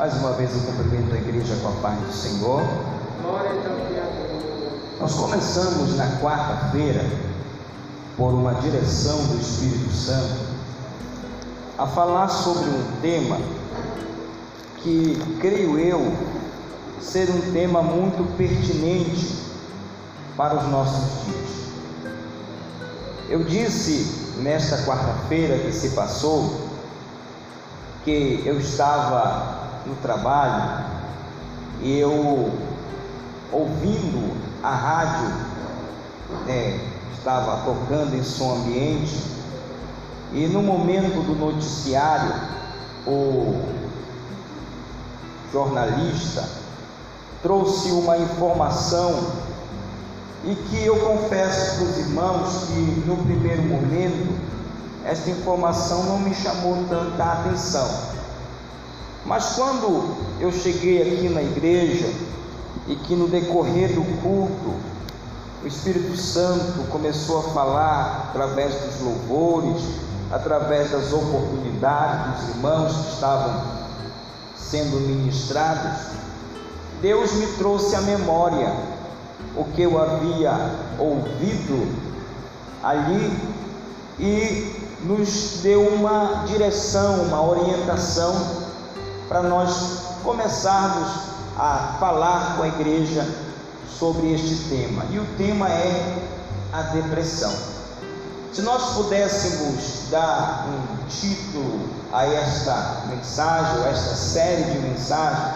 Mais uma vez eu cumprimento a igreja com a paz do Senhor. Deus. Nós começamos na quarta-feira, por uma direção do Espírito Santo, a falar sobre um tema que creio eu ser um tema muito pertinente para os nossos dias. Eu disse nesta quarta-feira que se passou que eu estava no trabalho eu ouvindo a rádio né, estava tocando em som ambiente e no momento do noticiário o jornalista trouxe uma informação e que eu confesso para os irmãos que no primeiro momento esta informação não me chamou tanta atenção. Mas quando eu cheguei aqui na igreja e que no decorrer do culto o Espírito Santo começou a falar através dos louvores, através das oportunidades dos irmãos que estavam sendo ministrados, Deus me trouxe à memória o que eu havia ouvido ali e nos deu uma direção, uma orientação para nós começarmos a falar com a igreja sobre este tema. E o tema é a depressão. Se nós pudéssemos dar um título a esta mensagem, a esta série de mensagens,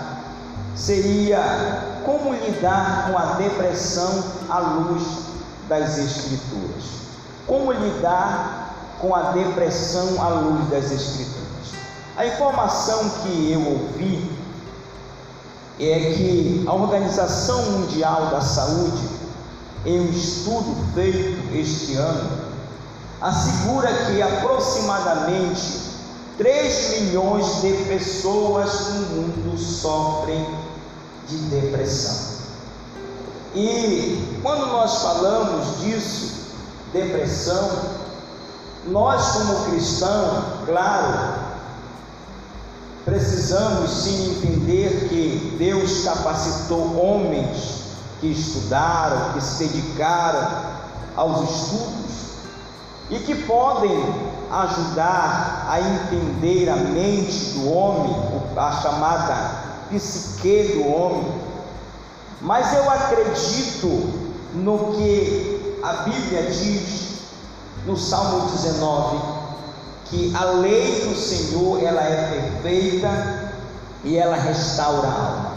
seria como lidar com a depressão à luz das Escrituras. Como lidar com a depressão à luz das Escrituras. A informação que eu ouvi é que a Organização Mundial da Saúde, em um estudo feito este ano, assegura que aproximadamente 3 milhões de pessoas no mundo sofrem de depressão. E quando nós falamos disso, depressão, nós, como cristãos, claro, precisamos sim entender que Deus capacitou homens que estudaram, que se dedicaram aos estudos e que podem ajudar a entender a mente do homem, a chamada psique do homem. Mas eu acredito no que a Bíblia diz no Salmo 19, que a lei do Senhor ela é perfeita e ela restaura a alma.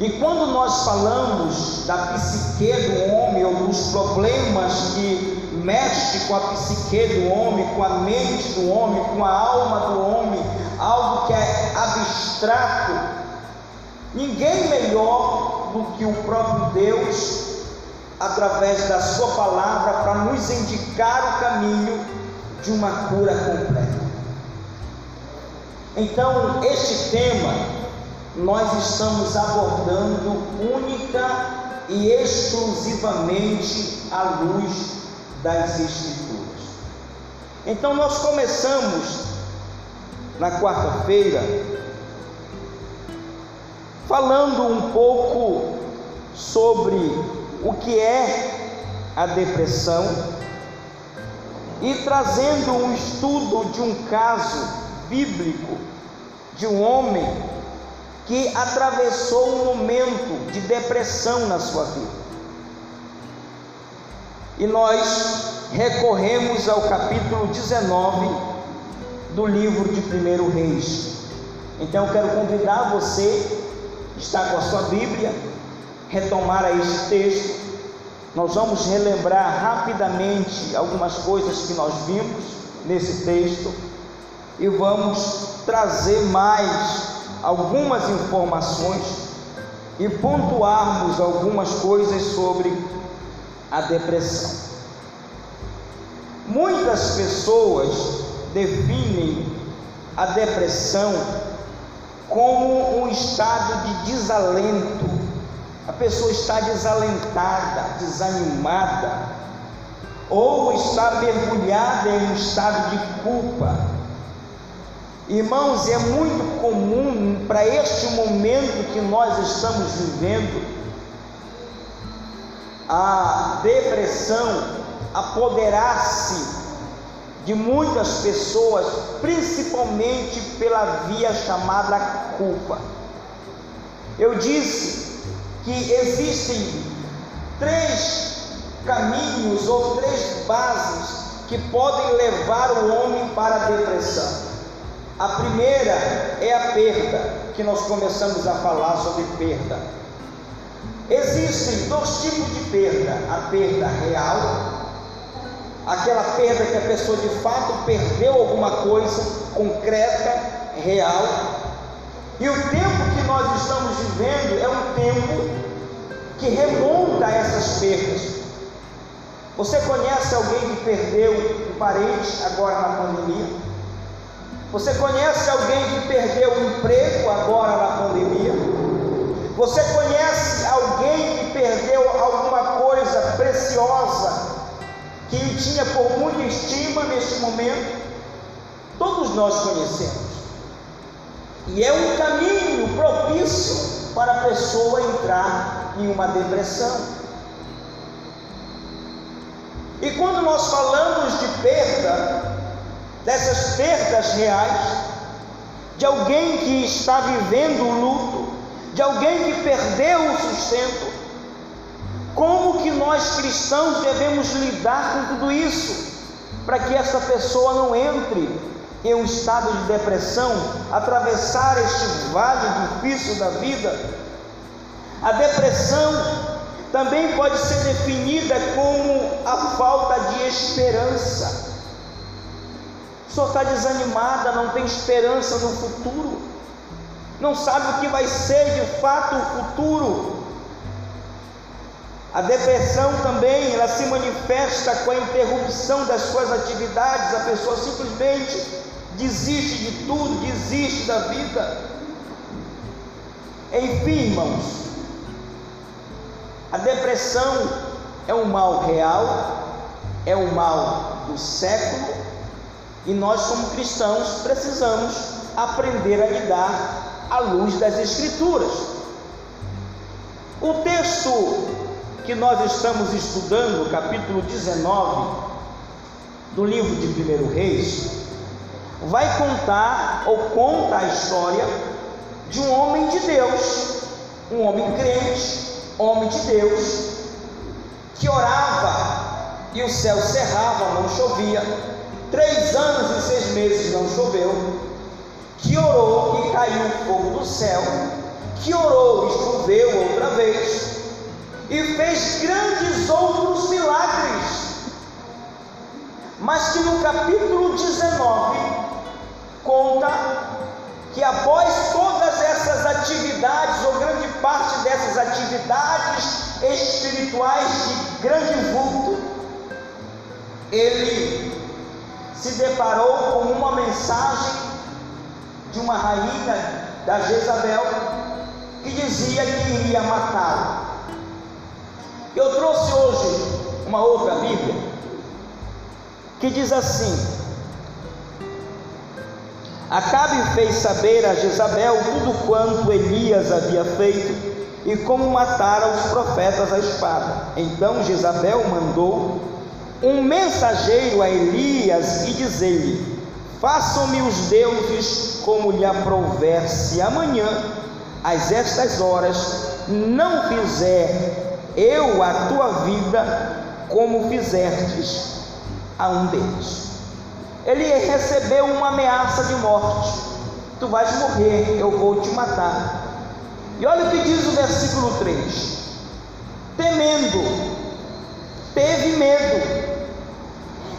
E quando nós falamos da psique do homem ou dos problemas que mexe com a psique do homem, com a mente do homem, com a alma do homem, algo que é abstrato, ninguém melhor do que o próprio Deus através da Sua palavra para nos indicar o caminho de uma cura completa. Então, este tema nós estamos abordando única e exclusivamente à luz das Escrituras. Então, nós começamos na quarta-feira falando um pouco sobre o que é a depressão e trazendo um estudo de um caso bíblico de um homem que atravessou um momento de depressão na sua vida. E nós recorremos ao capítulo 19 do livro de 1 Reis. Então eu quero convidar você, está com a sua Bíblia, retomar este texto, nós vamos relembrar rapidamente algumas coisas que nós vimos nesse texto e vamos trazer mais algumas informações e pontuarmos algumas coisas sobre a depressão. Muitas pessoas definem a depressão como um estado de desalento a pessoa está desalentada, desanimada, ou está mergulhada em um estado de culpa. Irmãos, é muito comum para este momento que nós estamos vivendo a depressão apoderar-se de muitas pessoas, principalmente pela via chamada culpa. Eu disse que existem três caminhos ou três bases que podem levar o homem para a depressão. A primeira é a perda, que nós começamos a falar sobre perda. Existem dois tipos de perda: a perda real, aquela perda que a pessoa de fato perdeu alguma coisa concreta, real, e o tempo que nós estamos vivendo é um tempo que remonta a essas perdas. Você conhece alguém que perdeu um parente agora na pandemia? Você conhece alguém que perdeu o emprego agora na pandemia? Você conhece alguém que perdeu alguma coisa preciosa que ele tinha por muita estima neste momento? Todos nós conhecemos. E é um caminho propício para a pessoa entrar em uma depressão. E quando nós falamos de perda, dessas perdas reais, de alguém que está vivendo o luto, de alguém que perdeu o sustento. Como que nós cristãos devemos lidar com tudo isso, para que essa pessoa não entre em um estado de depressão, atravessar este vale difícil da vida? A depressão também pode ser definida como a falta de esperança só está desanimada, não tem esperança no futuro, não sabe o que vai ser de fato o futuro. A depressão também, ela se manifesta com a interrupção das suas atividades, a pessoa simplesmente desiste de tudo, desiste da vida. Enfim, irmãos, a depressão é um mal real, é um mal do século, e nós, como cristãos, precisamos aprender a lidar à luz das Escrituras. O texto que nós estamos estudando, capítulo 19 do livro de 1 Reis, vai contar ou conta a história de um homem de Deus, um homem crente, homem de Deus, que orava e o céu cerrava, não chovia, três anos e seis meses não choveu, que orou e caiu fogo do céu, que orou e choveu outra vez, e fez grandes outros milagres, mas que no capítulo 19 conta que após todas essas atividades, ou grande parte dessas atividades espirituais de grande vulto, ele se deparou com uma mensagem de uma rainha da Jezabel que dizia que iria matá-lo. Eu trouxe hoje uma outra Bíblia que diz assim: Acabe fez saber a Jezabel tudo quanto Elias havia feito e como matara os profetas à espada. Então Jezabel mandou um mensageiro a Elias e dizer-lhe: Façam-me os deuses como lhe aprouver, se amanhã, às estas horas, não fizer eu a tua vida como fizestes a um deles. Ele recebeu uma ameaça de morte: Tu vais morrer, eu vou te matar. E olha o que diz o versículo 3: Temendo, teve medo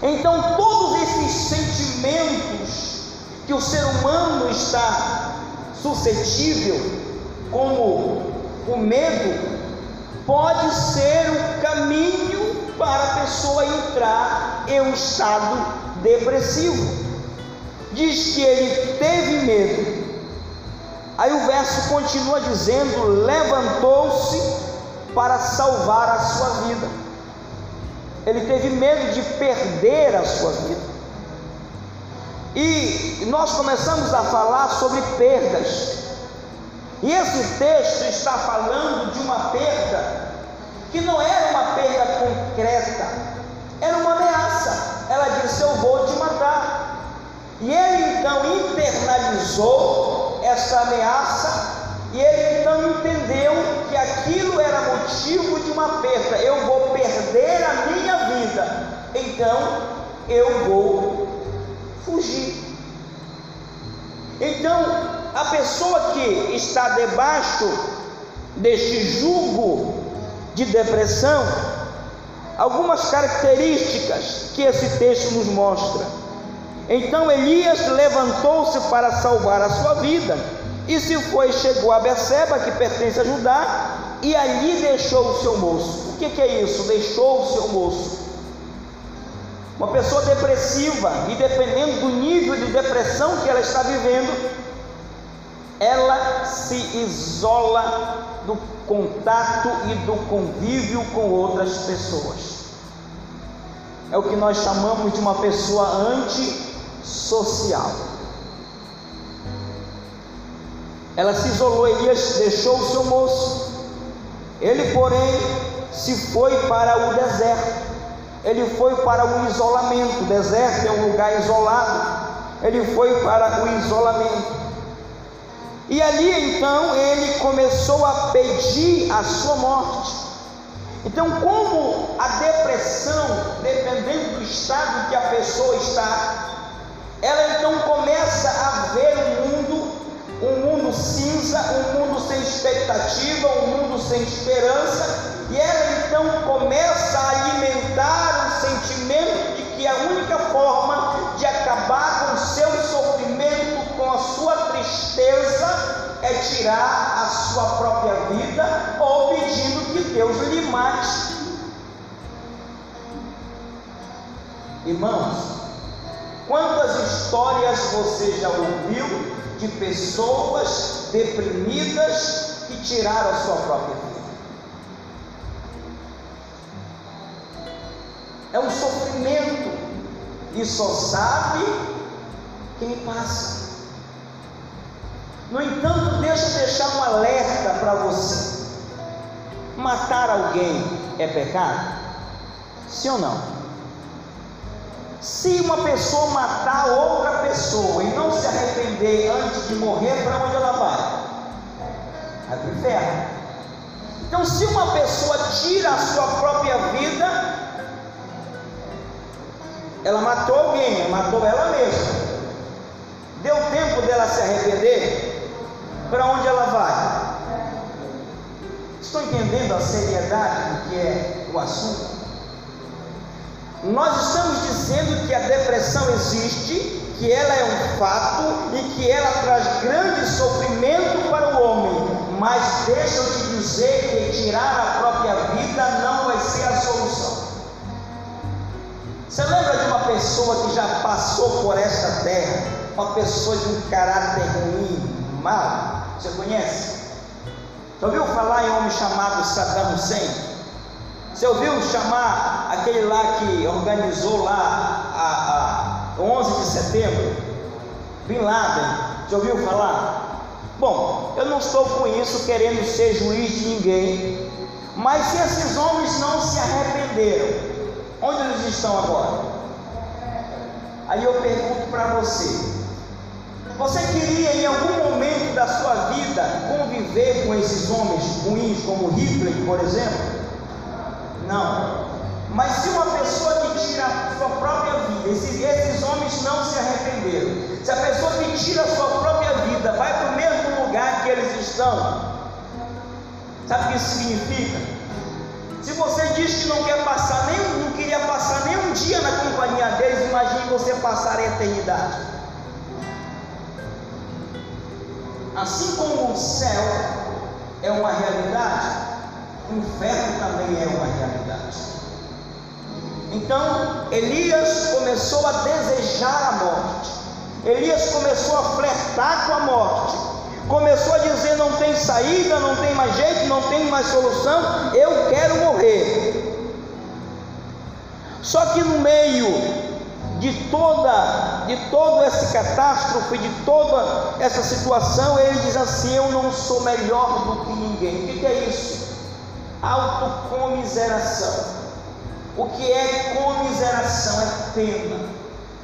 então, todos esses sentimentos que o ser humano está suscetível, como o medo, pode ser o caminho para a pessoa entrar em um estado depressivo. Diz que ele teve medo. Aí o verso continua dizendo: levantou-se para salvar a sua vida. Ele teve medo de perder a sua vida. E nós começamos a falar sobre perdas. E esse texto está falando de uma perda que não era uma perda concreta, era uma ameaça. Ela disse: Eu vou te matar. E ele então internalizou essa ameaça e ele então entendeu que aquilo era motivo de uma perda. Eu vou perder a minha vida, então eu vou fugir. Então, a pessoa que está debaixo deste jugo de depressão, algumas características que esse texto nos mostra. Então Elias levantou-se para salvar a sua vida e se foi, chegou a Beceba, que pertence a Judá, e ali deixou o seu moço. O que, que é isso? Deixou o seu moço. Uma pessoa depressiva, e dependendo do nível de depressão que ela está vivendo, ela se isola do contato e do convívio com outras pessoas. É o que nós chamamos de uma pessoa antissocial. Ela se isolou, Elias deixou o seu moço. Ele, porém, se foi para o deserto. Ele foi para o isolamento. O deserto é um lugar isolado. Ele foi para o isolamento. E ali então ele começou a pedir a sua morte. Então, como a depressão, dependendo do estado que a pessoa está, ela então começa a ver o mundo um mundo cinza, um mundo sem expectativa, um mundo sem esperança, e ela então começa a alimentar o sentimento de que a única forma de acabar com o seu sofrimento, sua tristeza, é tirar a sua própria vida ou pedindo que Deus lhe mate. Irmãos, quantas histórias você já ouviu de pessoas deprimidas que tiraram a sua própria vida. É um sofrimento e só sabe quem passa. No entanto, deixa eu deixar um alerta para você. Matar alguém é pecado? Sim ou não? Se uma pessoa matar outra pessoa e não se arrepender antes de morrer, para onde ela vai? Vai para o inferno. Então, se uma pessoa tira a sua própria vida, ela matou alguém, matou ela mesma. Deu tempo dela se arrepender? Para onde ela vai? Estou entendendo a seriedade do que é o assunto? Nós estamos dizendo que a depressão existe, que ela é um fato e que ela traz grande sofrimento para o homem, mas deixa eu te dizer que tirar a própria vida não vai ser a solução. Você lembra de uma pessoa que já passou por esta terra, uma pessoa de um caráter ruim, mal? Você conhece? Já ouviu falar em um homem chamado Saddam Hussein? Você ouviu chamar aquele lá que organizou lá a, a 11 de setembro? Bin Laden, já ouviu falar? Bom, eu não estou com isso querendo ser juiz de ninguém, mas se esses homens não se arrependeram, onde eles estão agora? Aí eu pergunto para você: você queria em algum momento da sua vida conviver com esses homens ruins, como Hitler, por exemplo? Não. Mas se uma pessoa que tira a sua própria vida, esses, esses homens não se arrependeram. Se a pessoa que tira a sua própria vida vai para o mesmo lugar que eles estão, sabe o que isso significa? Se você diz que não quer passar nem, não queria passar nem um dia na companhia deles, imagine você passar a eternidade. Assim como o céu é uma realidade, o inferno também é uma realidade. Então, Elias começou a desejar a morte. Elias começou a flertar com a morte. Começou a dizer: não tem saída, não tem mais jeito, não tem mais solução, eu quero morrer. Só que no meio de toda, de todo esse catástrofe, de toda essa situação, ele diz assim: Eu não sou melhor do que ninguém. O que é isso? Autocomiseração. O que é comiseração? É pena.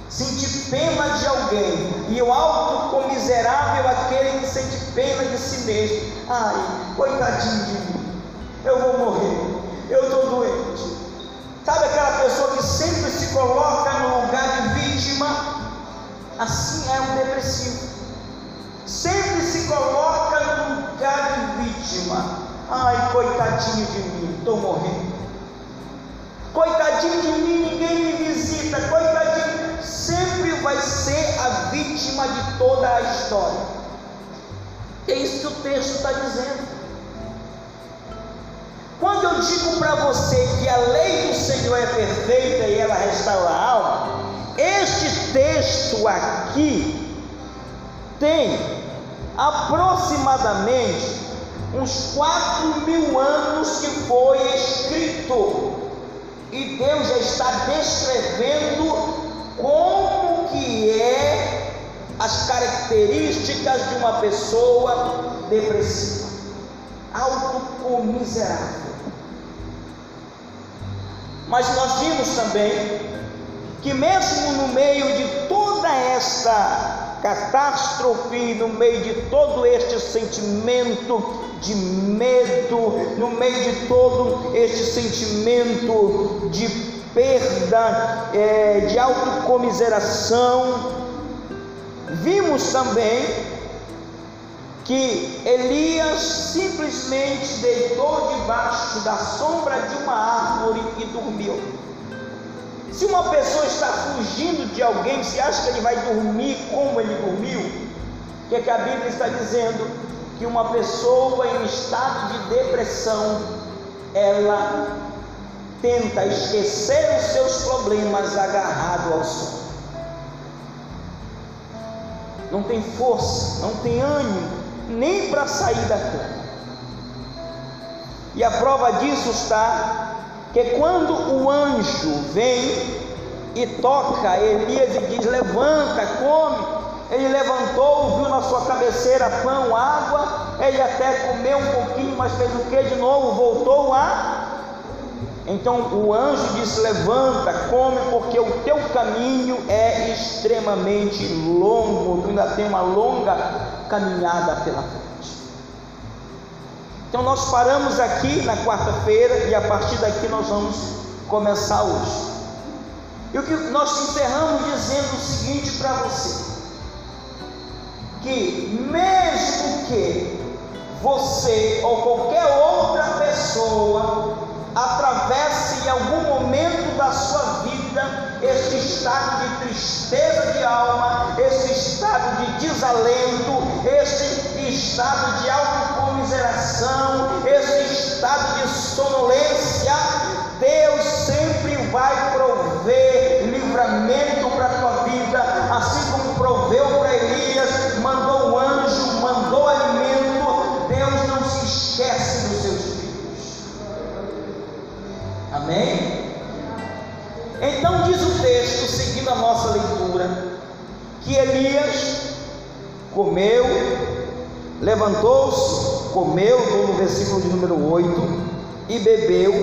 Sentir pena de alguém. E o autocomiserável é aquele que sente pena de si mesmo. Ai, coitadinho de mim. Eu vou morrer. Eu estou doente. Sabe aquela pessoa que sempre se coloca no lugar de vítima? Assim é um depressivo. Sempre se coloca no lugar de vítima. Ai, coitadinho de mim, estou morrendo. Coitadinho de mim, ninguém me visita. Coitadinho, sempre vai ser a vítima de toda a história. É isso que o texto está dizendo. Quando eu digo para você que a lei do Senhor é perfeita e ela restaura a alma, este texto aqui tem aproximadamente uns quatro mil anos que foi escrito e Deus já está descrevendo como que é as características de uma pessoa depressiva, autocomiserável. Mas nós vimos também que, mesmo no meio de toda esta catástrofe, no meio de todo este sentimento de medo, no meio de todo este sentimento de perda, é, de autocomiseração, vimos também que Elias simplesmente deitou debaixo da sombra de uma árvore e dormiu. Se uma pessoa está fugindo de alguém, você acha que ele vai dormir como ele dormiu? O que, é que a Bíblia está dizendo? Que uma pessoa em estado de depressão, ela tenta esquecer os seus problemas agarrado ao sono. Não tem força, não tem ânimo, nem para sair da cama. E a prova disso está que quando o anjo vem e toca Elias e diz: Levanta, come. Ele levantou, viu na sua cabeceira pão, água. Ele até comeu um pouquinho, mas fez o que de novo? Voltou a. Então o anjo disse: Levanta, come, porque o teu caminho é extremamente longo. Tu ainda tem uma longa caminhada pela frente. Então nós paramos aqui na quarta-feira e a partir daqui nós vamos começar hoje. E o que nós encerramos dizendo o seguinte para você: que mesmo que você ou qualquer outra pessoa atravesse em algum momento da sua vida este estado de tristeza de alma, este estado de desalento, este estado de autocomiseração, este estado de sonolência, Deus sempre vai prover livramento a nossa leitura, que Elias comeu, levantou-se, comeu, no versículo de número 8, e bebeu,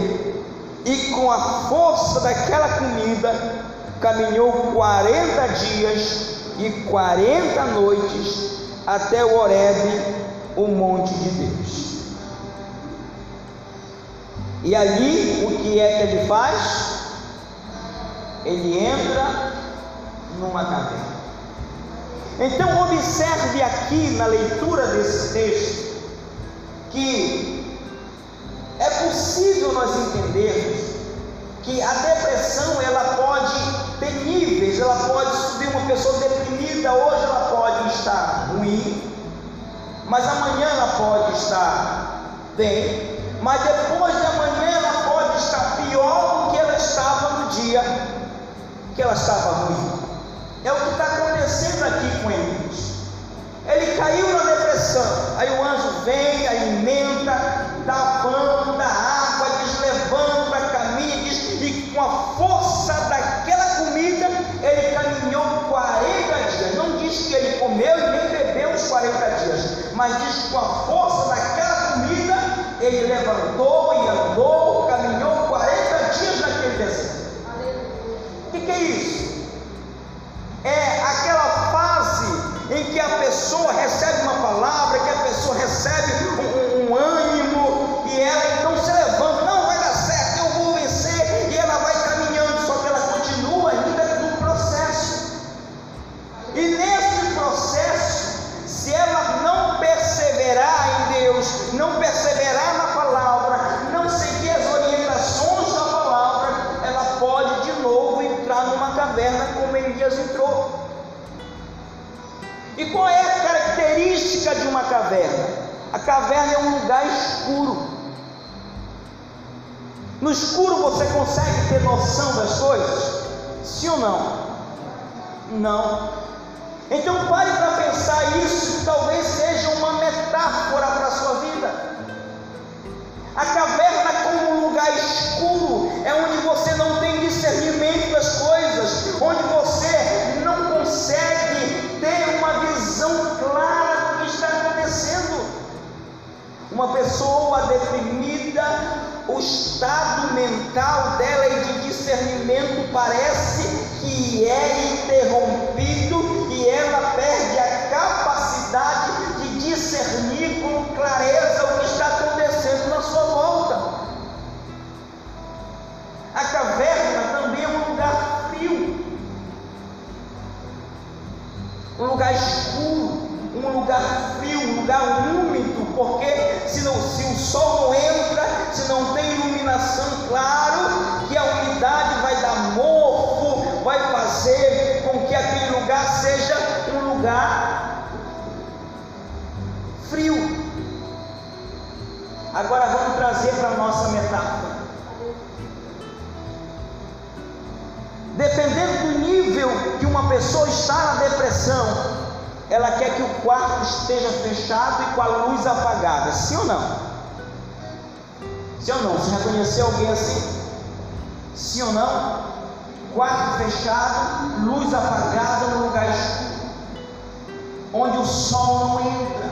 e com a força daquela comida caminhou 40 dias e 40 noites até o Horebe, o monte de Deus. E ali o que é que ele faz? Ele entra numa caverna. Então observe aqui na leitura desse texto que é possível nós entendermos que a depressão ela pode ter níveis, ela pode subir uma pessoa deprimida, hoje ela pode estar ruim, mas amanhã ela pode estar bem, mas depois de amanhã ela pode estar pior do que ela estava no dia que ela estava ruim. É o que está acontecendo aqui com Elias. Ele caiu na depressão. Aí o anjo vem, alimenta, dá pão, dá água, diz: levanta, caminha, diz, e com a força daquela comida, ele caminhou 40 dias. Não diz que ele comeu e nem bebeu os 40 dias, mas diz que com a força daquela comida, ele levantou e andou que, é isso? É aquela fase em que a pessoa recebe uma palavra, que a pessoa recebe Elias entrou. E qual é a característica de uma caverna? A caverna é um lugar escuro. No escuro você consegue ter noção das coisas? Sim ou não? Não. Então pare para pensar isso, talvez seja uma metáfora para a sua vida. A caverna como um lugar escuro é onde você não tem discernimento das coisas, onde você Uma pessoa deprimida, o estado mental dela e de discernimento parece que é interrompido e ela perde a capacidade de discernir com clareza o que está acontecendo na sua volta. A caverna também é um lugar frio, um lugar escuro, um lugar frio, um lugar úmido, porque se, não, se o sol não entra, se não tem iluminação, claro que a umidade vai dar mofo, vai fazer com que aquele lugar seja um lugar frio. Agora vamos trazer para a nossa metáfora. Dependendo do nível que uma pessoa está na depressão, ela quer que o quarto esteja fechado e com a luz apagada, sim ou não? Sim ou não? Você já conheceu alguém assim? Sim ou não? Quarto fechado, luz apagada no lugar escuro, onde o sol não entra.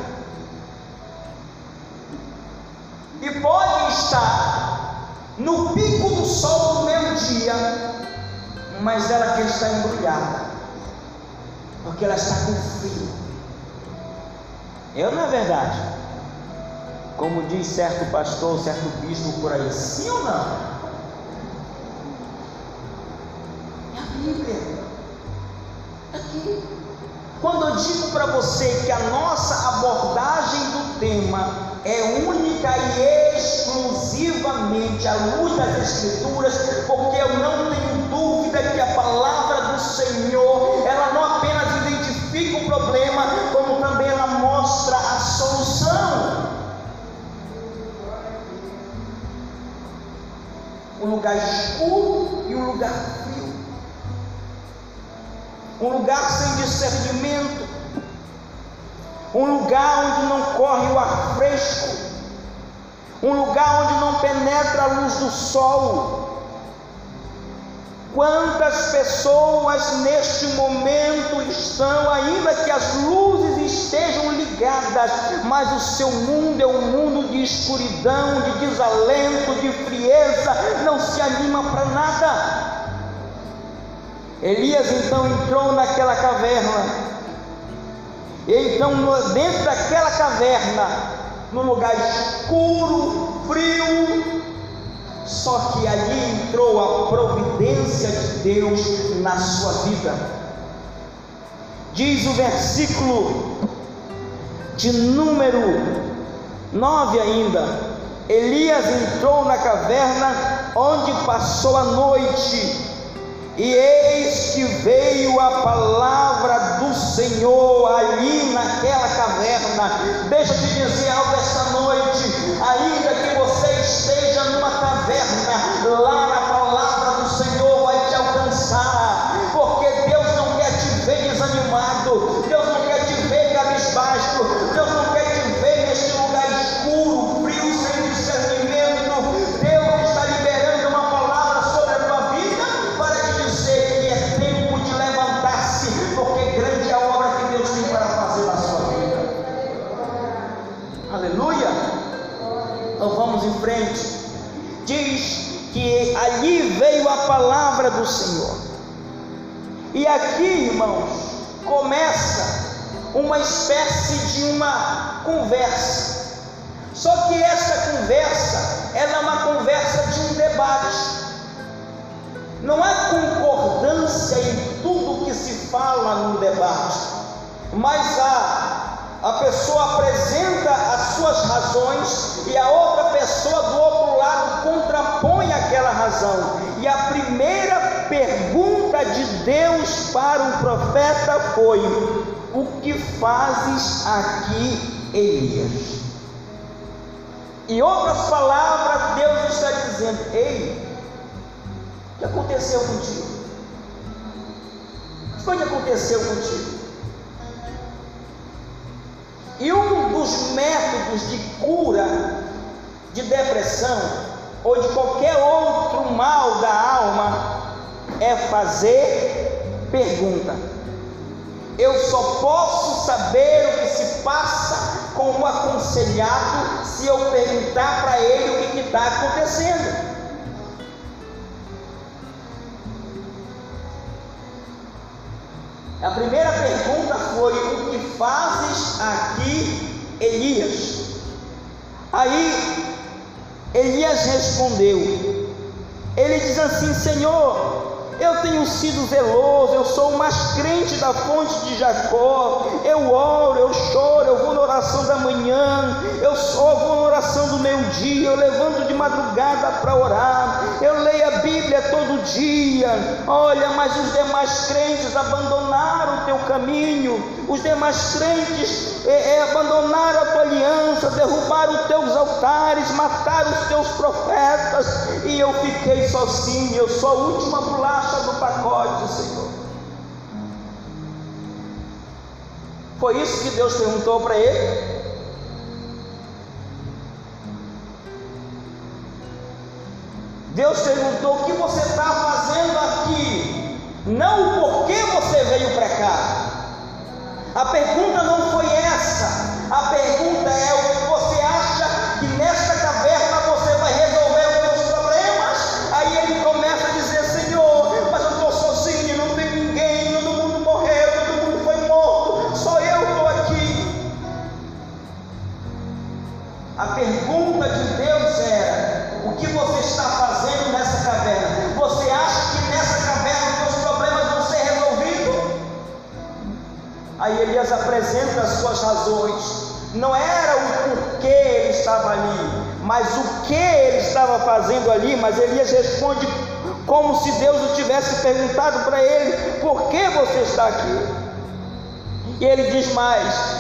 E pode estar no pico do sol do meio-dia, mas ela quer estar embrulhada, porque ela está com frio. Eu não é verdade? Como diz certo pastor, certo bispo por aí, sim ou não? É a Bíblia. Aqui. Quando eu digo para você que a nossa abordagem do tema é única e exclusivamente à luz das Escrituras, porque eu não tenho dúvida que a palavra problema, como também ela mostra a solução. Um lugar escuro e um lugar frio. Um lugar sem discernimento um lugar onde não corre o ar fresco, um lugar onde não penetra a luz do sol. Quantas pessoas neste momento estão, ainda que as luzes estejam ligadas, mas o seu mundo é um mundo de escuridão, de desalento, de frieza, não se anima para nada. Elias então entrou naquela caverna e então, dentro daquela caverna, no lugar escuro, frio, só que ali entrou a providência de Deus na sua vida. Diz o versículo de número 9 ainda: Elias entrou na caverna onde passou a noite e eis que veio a palavra do Senhor ali naquela caverna. Deixa eu te dizer algo esta noite. Ainda que você conversa. Só que essa conversa, ela é uma conversa de um debate. Não há concordância em tudo que se fala no debate, mas a, a pessoa apresenta as suas razões e a outra pessoa do outro lado contrapõe aquela razão. E a primeira pergunta de Deus para o profeta foi: O que fazes aqui, Elias? Em outras palavras, Deus está dizendo: Ei, o que aconteceu contigo? O que aconteceu contigo? E um dos métodos de cura de depressão ou de qualquer outro mal da alma é fazer pergunta. Eu só posso saber o que se passa com o aconselhado se eu perguntar para ele o que está acontecendo. A primeira pergunta foi: O que fazes aqui, Elias? Aí Elias respondeu: Ele diz assim: Senhor, eu tenho sido zeloso, eu sou o mais crente da fonte de Jacó. Eu oro, eu choro, eu vou na oração da manhã, eu só vou na oração do meio-dia, eu levanto de madrugada para orar, eu leio a Bíblia todo dia. Olha, mas os demais crentes abandonaram teu caminho, os demais crentes é, é, abandonaram a tua aliança, derrubaram os teus altares, mataram os teus profetas, e eu fiquei sozinho, eu sou a última bolacha do pacote, Senhor. Foi isso que Deus perguntou para ele? Deus perguntou: o que você está fazendo aqui? Não o porquê você veio para cá. A pergunta não foi essa. A pergunta é: o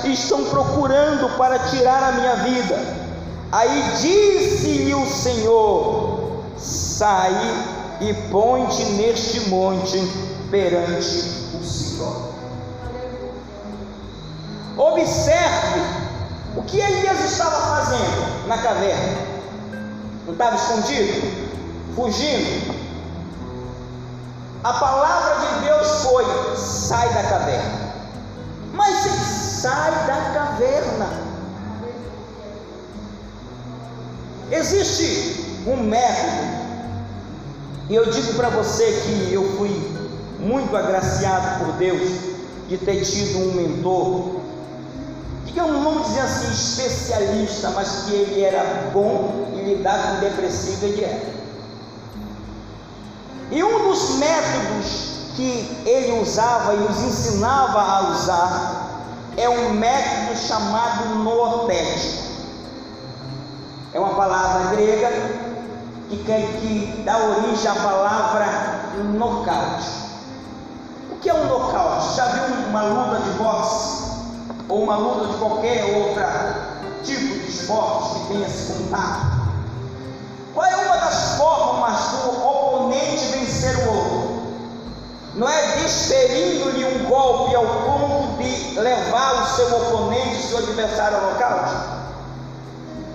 estão procurando para tirar a minha vida. Aí disse-lhe o Senhor: Sai e põe-te neste monte perante o Senhor. Observe o que Elias estava fazendo na caverna. Não estava escondido? Fugindo? A palavra de Deus foi: sai da caverna. Caverna. Existe um método, e eu digo para você que eu fui muito agraciado por Deus de ter tido um mentor, digamos, vamos dizer assim, especialista, mas que ele era bom em lidar com depressivo, ele era. E um dos métodos que ele usava e nos ensinava a usar é um método chamado nootético é uma palavra grega que, que dá origem à palavra nocaute. O que é um nocaute? Já viu uma luta de boxe? Ou uma luta de qualquer outro tipo de esporte que tenha esse contato? Qual é uma das formas do oponente vencer o outro? Não é desferindo-lhe um golpe ao ponto de levar o seu oponente, seu adversário ao nocaute?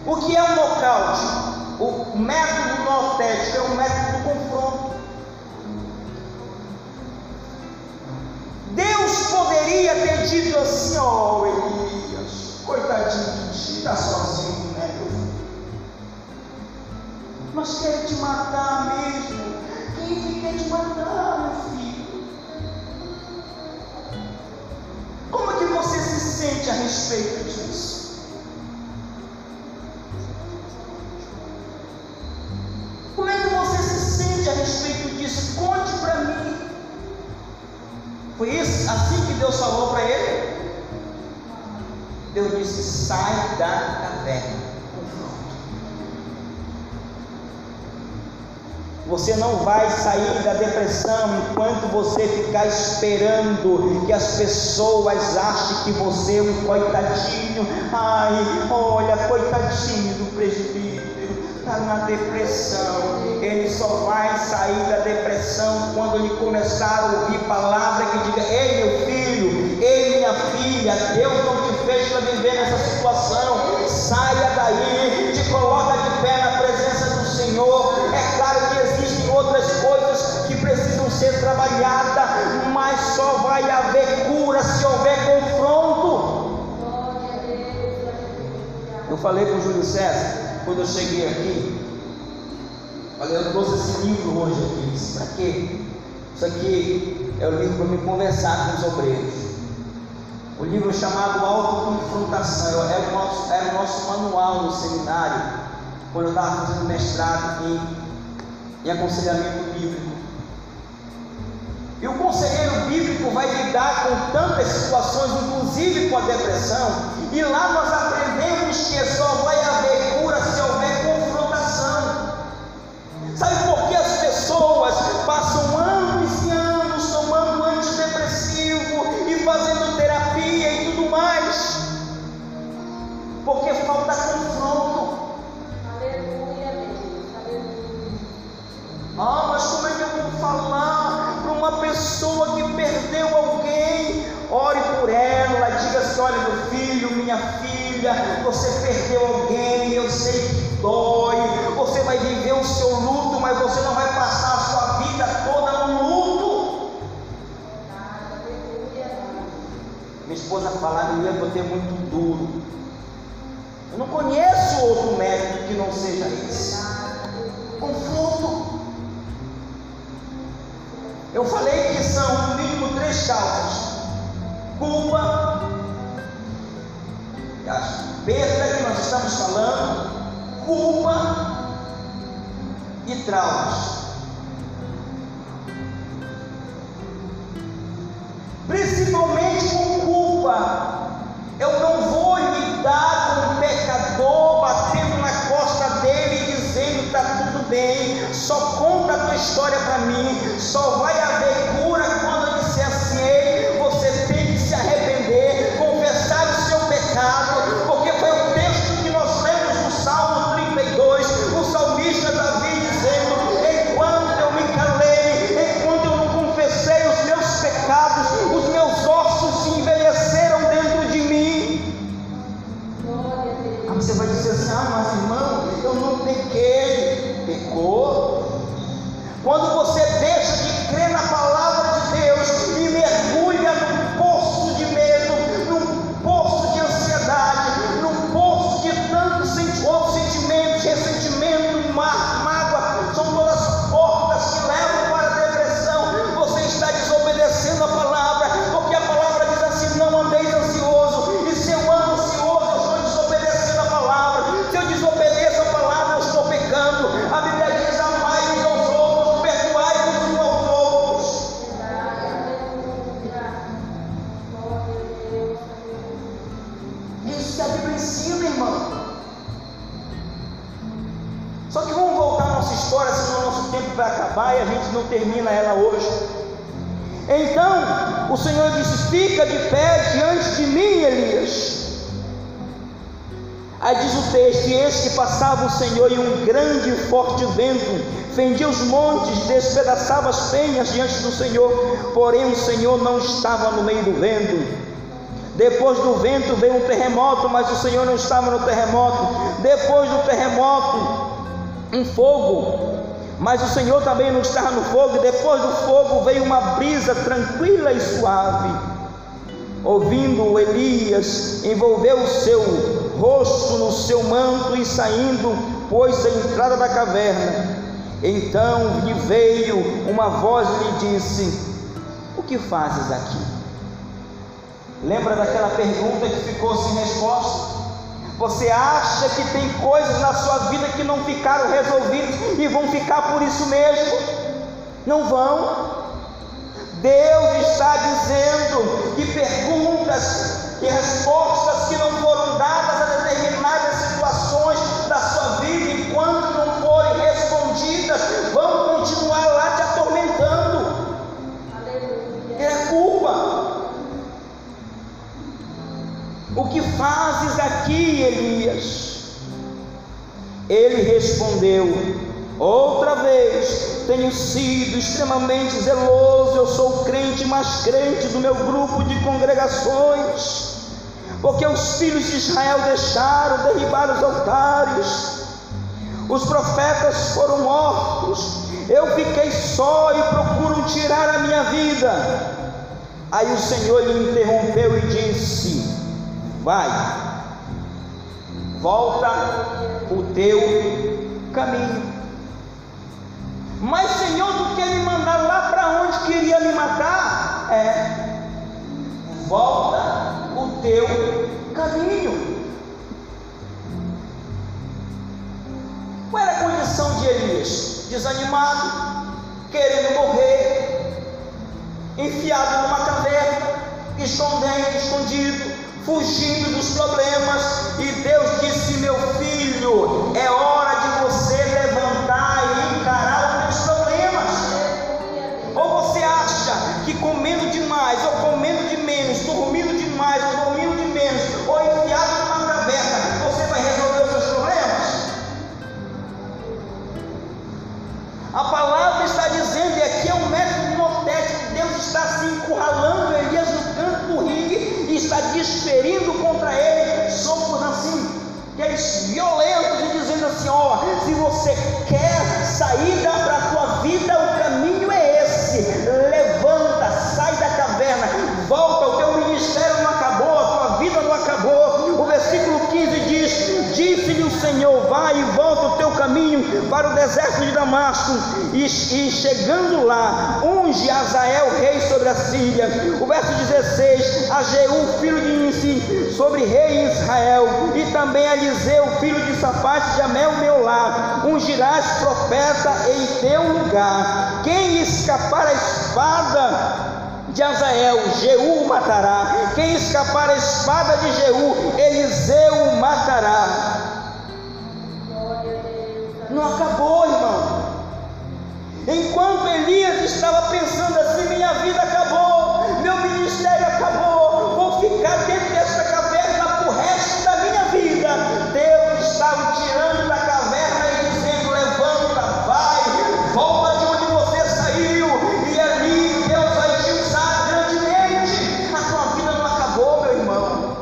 O que é um nocaute? O método nortético é o método do confronto. Deus poderia ter dito assim, ó oh, Elias, coitadinho de ti, está sozinho, né, meu filho? Mas quer te matar mesmo. Quem quer te matar, meu filho. Como é que você se sente a respeito disso? Como é que você se sente a respeito disso? Conte para mim. Foi isso, assim que Deus falou para ele? Deus disse: sai da caverna. Você não vai sair da depressão enquanto você ficar esperando que as pessoas achem que você é um coitadinho. Ai, olha, coitadinho do presbítero, está na depressão. Ele só vai sair da depressão quando ele começar a ouvir palavra que diga: Ei, meu filho, ei, minha filha, Deus não te fez para viver nessa situação. Saia daí, te coloca de pé na presença do Senhor. Outras coisas que precisam ser trabalhadas, mas só vai haver cura se houver confronto. Eu falei com o Júlio César, quando eu cheguei aqui, falei, eu trouxe esse livro hoje aqui. Para quê? Isso aqui é o livro para me conversar com os obreiros. O livro chamado Autoconfrontação era o nosso, era o nosso manual no seminário, quando eu estava fazendo mestrado em, em aconselhamento bíblico. E o conselheiro bíblico vai lidar com tantas situações, inclusive com a depressão, e lá nós aprendemos que só vai olha, meu filho, minha filha, você perdeu alguém, eu sei que dói, você vai viver o seu luto, mas você não vai passar a sua vida toda no luto. Minha esposa falava, eu ia bater muito duro. Eu não conheço outro método que não seja esse. Confronto. Eu falei que são no mínimo três causas: culpa, a perda que nós estamos falando, culpa e traumas. Principalmente com culpa. Eu não vou lidar com o pecador batendo na costa dele e dizendo está tudo bem, só conta a tua história para mim, só vai haver cura Fica de pé diante de mim, Elias. Aí diz o texto: E eis que passava o Senhor e um grande e forte vento fendia os montes, despedaçava as penhas diante do Senhor, porém o Senhor não estava no meio do vento. Depois do vento veio um terremoto, mas o Senhor não estava no terremoto. Depois do terremoto, um fogo, mas o Senhor também não estava no fogo. Depois do fogo veio uma brisa tranquila e suave. Ouvindo Elias, envolveu o seu rosto no seu manto e saindo, pôs a entrada da caverna. Então lhe veio uma voz e lhe disse: O que fazes aqui? Lembra daquela pergunta que ficou sem resposta? Você acha que tem coisas na sua vida que não ficaram resolvidas e vão ficar por isso mesmo? Não vão. Deus está dizendo que perguntas e respostas que não foram dadas a determinadas situações da sua vida, enquanto não forem respondidas, vão continuar lá te atormentando. É culpa. O que fazes aqui, Elias? Ele respondeu: Outra vez, tenho sido extremamente zeloso, eu sou crente, mais crente do meu grupo de congregações, porque os filhos de Israel deixaram derribar os altares, os profetas foram mortos, eu fiquei só e procuro tirar a minha vida. Aí o Senhor lhe interrompeu e disse: Vai, volta o teu caminho. Mas Senhor, tu quer me mandar lá para onde queria me matar? É, volta o teu caminho. Qual era a condição de Elias? Desanimado, querendo morrer, enfiado numa caverna, escondendo, escondido, fugindo dos problemas. E Deus disse: Meu filho, é hora de desferindo contra ele. Sopros assim, aqueles violentos, e dizendo assim: ó, se você quer saída para a tua vida, o caminho é esse, levanta, sai da caverna, volta, o teu ministério não acabou, a tua vida não acabou. O versículo 15 diz: Disse-lhe o Senhor, vai e volta o teu caminho para o deserto de Damasco, e, e chegando lá, unge Azael, rei sobre a Síria. O verso 16: A Jeú, filho de Nissi, sobre rei Israel, e também a Eliseu, filho de Safate de Amel, meu lar, ungirás profeta em teu lugar. Quem escapar a espada de Azael, Jeú matará. Quem escapar a espada de Jeú, Eliseu matará. Não acabou, irmão. Enquanto Elias estava pensando assim, minha vida acabou, meu ministério acabou, vou ficar dentro dessa caverna por resto da minha vida. Deus estava tirando da caverna e dizendo: levanta, vai, volta de onde você saiu, e ali Deus vai te usar grandemente. A tua vida não acabou, meu irmão.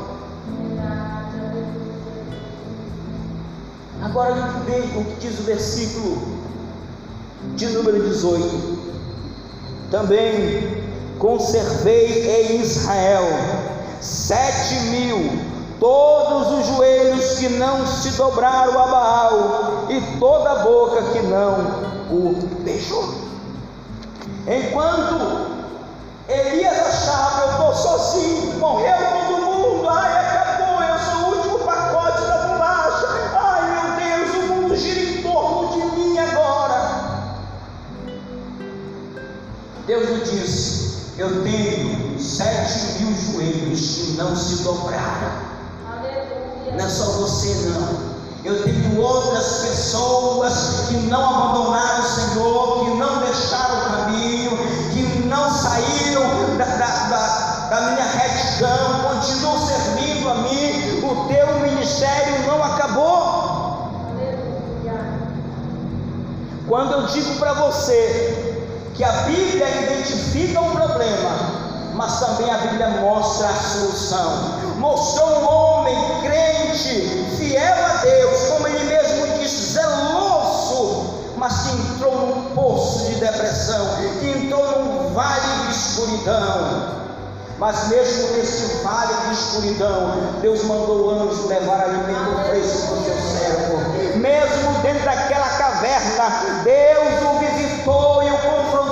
Agora muito bem o que diz o versículo de número 18. Também conservei em Israel sete mil, todos os joelhos que não se dobraram a Baal, e toda a boca que não o beijou. Enquanto Elias achava, eu estou sozinho, morreu Me disse: Eu tenho sete mil joelhos que não se dobraram. Não é só você, não. Eu tenho outras pessoas que não abandonaram o Senhor, que não deixaram o caminho, que não saíram da, da, da, da minha retidão, continuam servindo a mim. O teu ministério não acabou. Quando eu digo para você que a Bíblia identifica um problema, mas também a Bíblia mostra a solução. Mostrou um homem crente, fiel a Deus, como ele mesmo disse, zeloso, mas que entrou num poço de depressão, que entrou num vale de escuridão. Mas mesmo neste vale de escuridão, Deus mandou anjos levar alimento fresco para o seu servo. Mesmo dentro daquela caverna, Deus o visitou e o confrontou,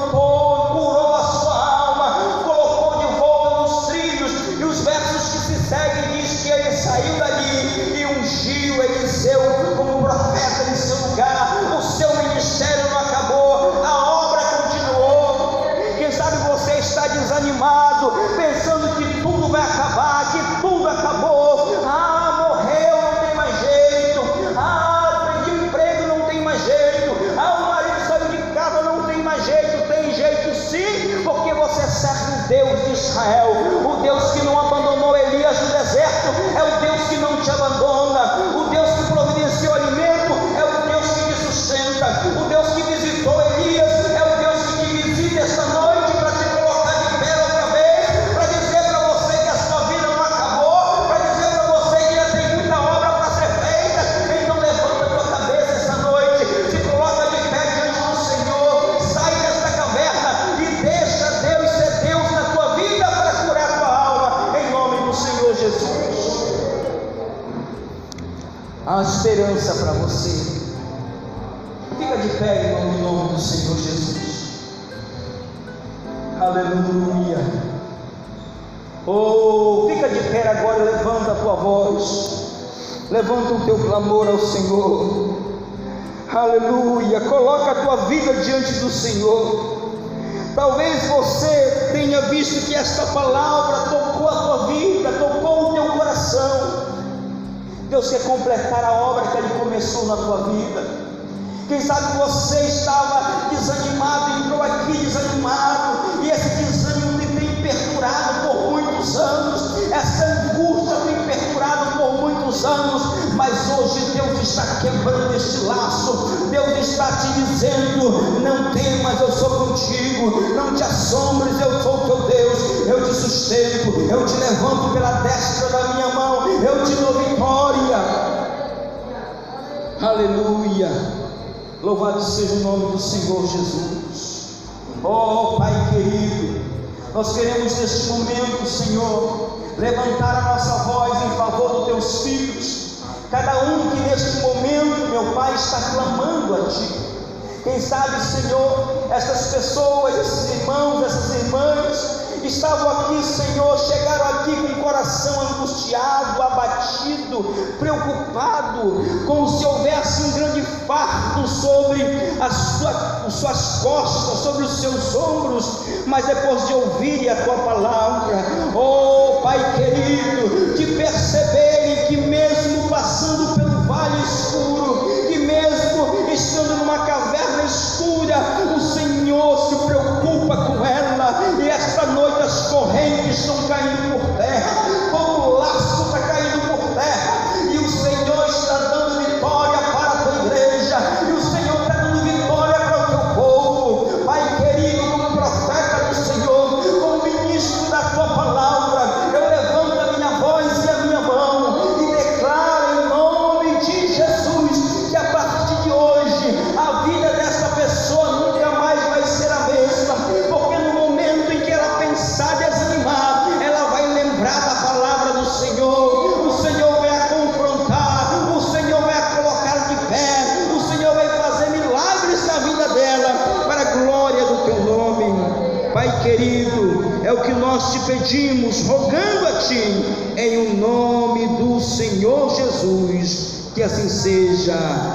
Aleluia. Oh, fica de pé agora, levanta a tua voz. Levanta o teu clamor ao Senhor. Aleluia. Coloca a tua vida diante do Senhor. Talvez você tenha visto que esta palavra tocou a tua vida, tocou o teu coração. Deus quer completar a obra que Ele começou na tua vida. Quem sabe você estava desanimado, entrou aqui desanimado, muitos anos, mas hoje Deus está quebrando este laço, Deus está te dizendo: não temas, eu sou contigo, não te assombres, eu sou teu Deus, eu te sustento, eu te levanto pela destra da minha mão, eu te dou vitória. Aleluia. Louvado seja o nome do Senhor Jesus. Oh Pai querido, nós queremos neste momento, Senhor, levantar a nossa voz em favor dos teus filhos. Cada um que neste momento, meu Pai, está clamando a Ti. Quem sabe, Senhor, essas pessoas, esses irmãos, essas irmãs, estavam aqui, Senhor, chegaram aqui com o coração angustiado, abatido, preocupado, como se houvesse um grande fardo sobre sua, as suas costas, sobre os seus ombros, mas depois de ouvirem a tua palavra, oh Pai querido, de perceberem que mesmo passando pelo vale escuro, que mesmo estando numa caverna escura, o Senhor se preocupa com ela, e esta noite as correntes estão caindo assim seja.